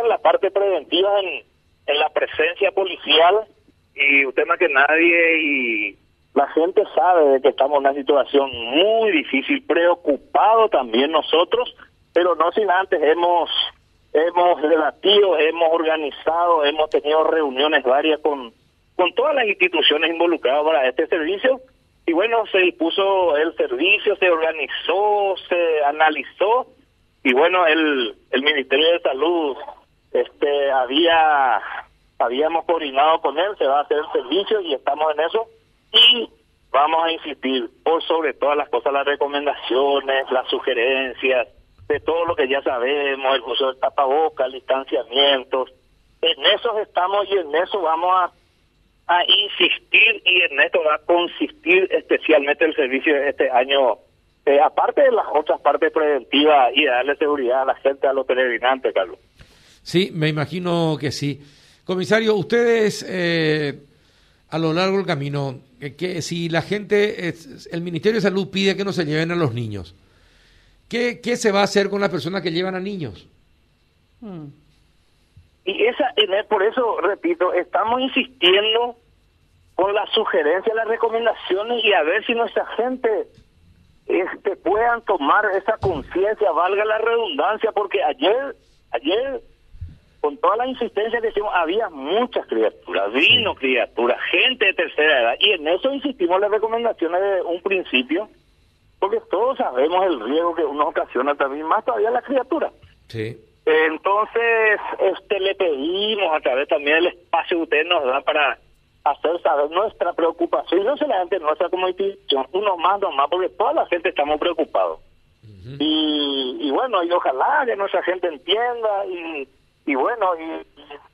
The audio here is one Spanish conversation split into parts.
en la parte preventiva, en, la presencia policial, y usted más que nadie y la gente sabe de que estamos en una situación muy difícil, preocupado también nosotros, pero no sin antes hemos hemos debatido, hemos organizado, hemos tenido reuniones varias con con todas las instituciones involucradas para este servicio. Y bueno, se dispuso el servicio, se organizó, se analizó. Y bueno, el el Ministerio de Salud este había habíamos coordinado con él, se va a hacer el servicio y estamos en eso y vamos a insistir por sobre todas las cosas, las recomendaciones, las sugerencias, de todo lo que ya sabemos, el uso del tapabocas, distanciamientos. En eso estamos y en eso vamos a, a insistir y en esto va a consistir especialmente el servicio de este año, eh, aparte de las otras partes preventivas y darle seguridad a la gente, a los peregrinantes, Carlos. Sí, me imagino que sí. Comisario, ustedes eh, a lo largo del camino, eh, que si la gente, el Ministerio de Salud pide que no se lleven a los niños, ¿qué, qué se va a hacer con las personas que llevan a niños? Hmm. Y esa, por eso, repito, estamos insistiendo con las sugerencias, las recomendaciones y a ver si nuestra gente este, puedan tomar esa conciencia, valga la redundancia, porque ayer, ayer con toda la insistencia que hicimos, había muchas criaturas, vino criaturas, gente de tercera edad, y en eso insistimos las recomendaciones de un principio, porque todos sabemos el riesgo que uno ocasiona también, más todavía la criatura. Sí. Entonces, este le pedimos a través también del espacio que usted nos da para hacer saber nuestra preocupación, y no solamente nuestra como institución, uno más, dos más, porque toda la gente estamos preocupados. y, y bueno, y ojalá que nuestra gente entienda y y bueno, y,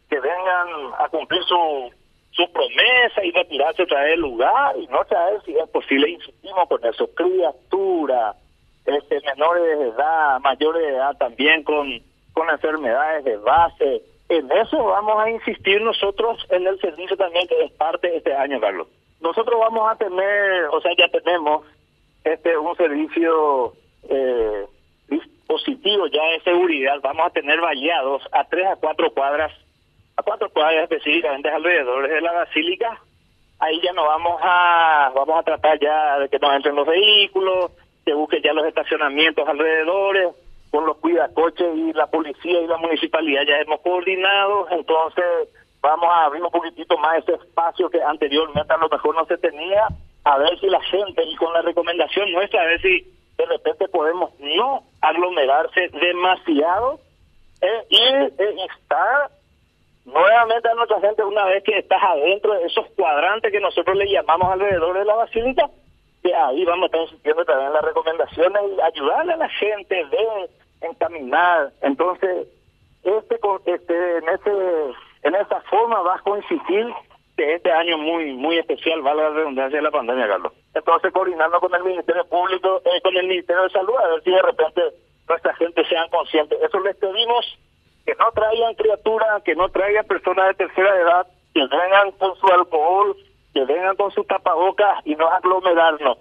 que vengan a cumplir su, su promesa y retirarse otra vez del lugar y no saber si es posible, insistimos con eso, criatura, este, menores de edad, mayores de edad también con, con enfermedades de base. En eso vamos a insistir nosotros en el servicio también que es parte de este año, Carlos. Nosotros vamos a tener, o sea, ya tenemos este un servicio eh, positivo ya de seguridad, vamos a tener vallados a tres a cuatro cuadras, a cuatro cuadras específicamente alrededor de la basílica. Ahí ya no vamos a, vamos a tratar ya de que no entren los vehículos, que busquen ya los estacionamientos alrededores, con los cuidacoches y la policía y la municipalidad ya hemos coordinado, entonces vamos a abrir un poquitito más ese espacio que anteriormente a lo mejor no se tenía, a ver si la gente, y con la recomendación nuestra, a ver si repente podemos no aglomerarse demasiado eh, y eh, estar nuevamente a nuestra gente una vez que estás adentro de esos cuadrantes que nosotros le llamamos alrededor de la basílica, que ahí vamos a estar insistiendo también las recomendaciones y ayudarle a la gente de encaminar. Entonces, este, este en ese en esa forma vas a coincidir de este año muy muy especial, vale la redundancia de la pandemia, Carlos. Entonces, coordinando con el Ministerio Público, eh, con el Ministerio de Salud, a ver si de repente nuestra gente sean conscientes. Eso les pedimos, que no traigan criaturas, que no traigan personas de tercera edad, que vengan con su alcohol, que vengan con su tapabocas y no aglomerarnos.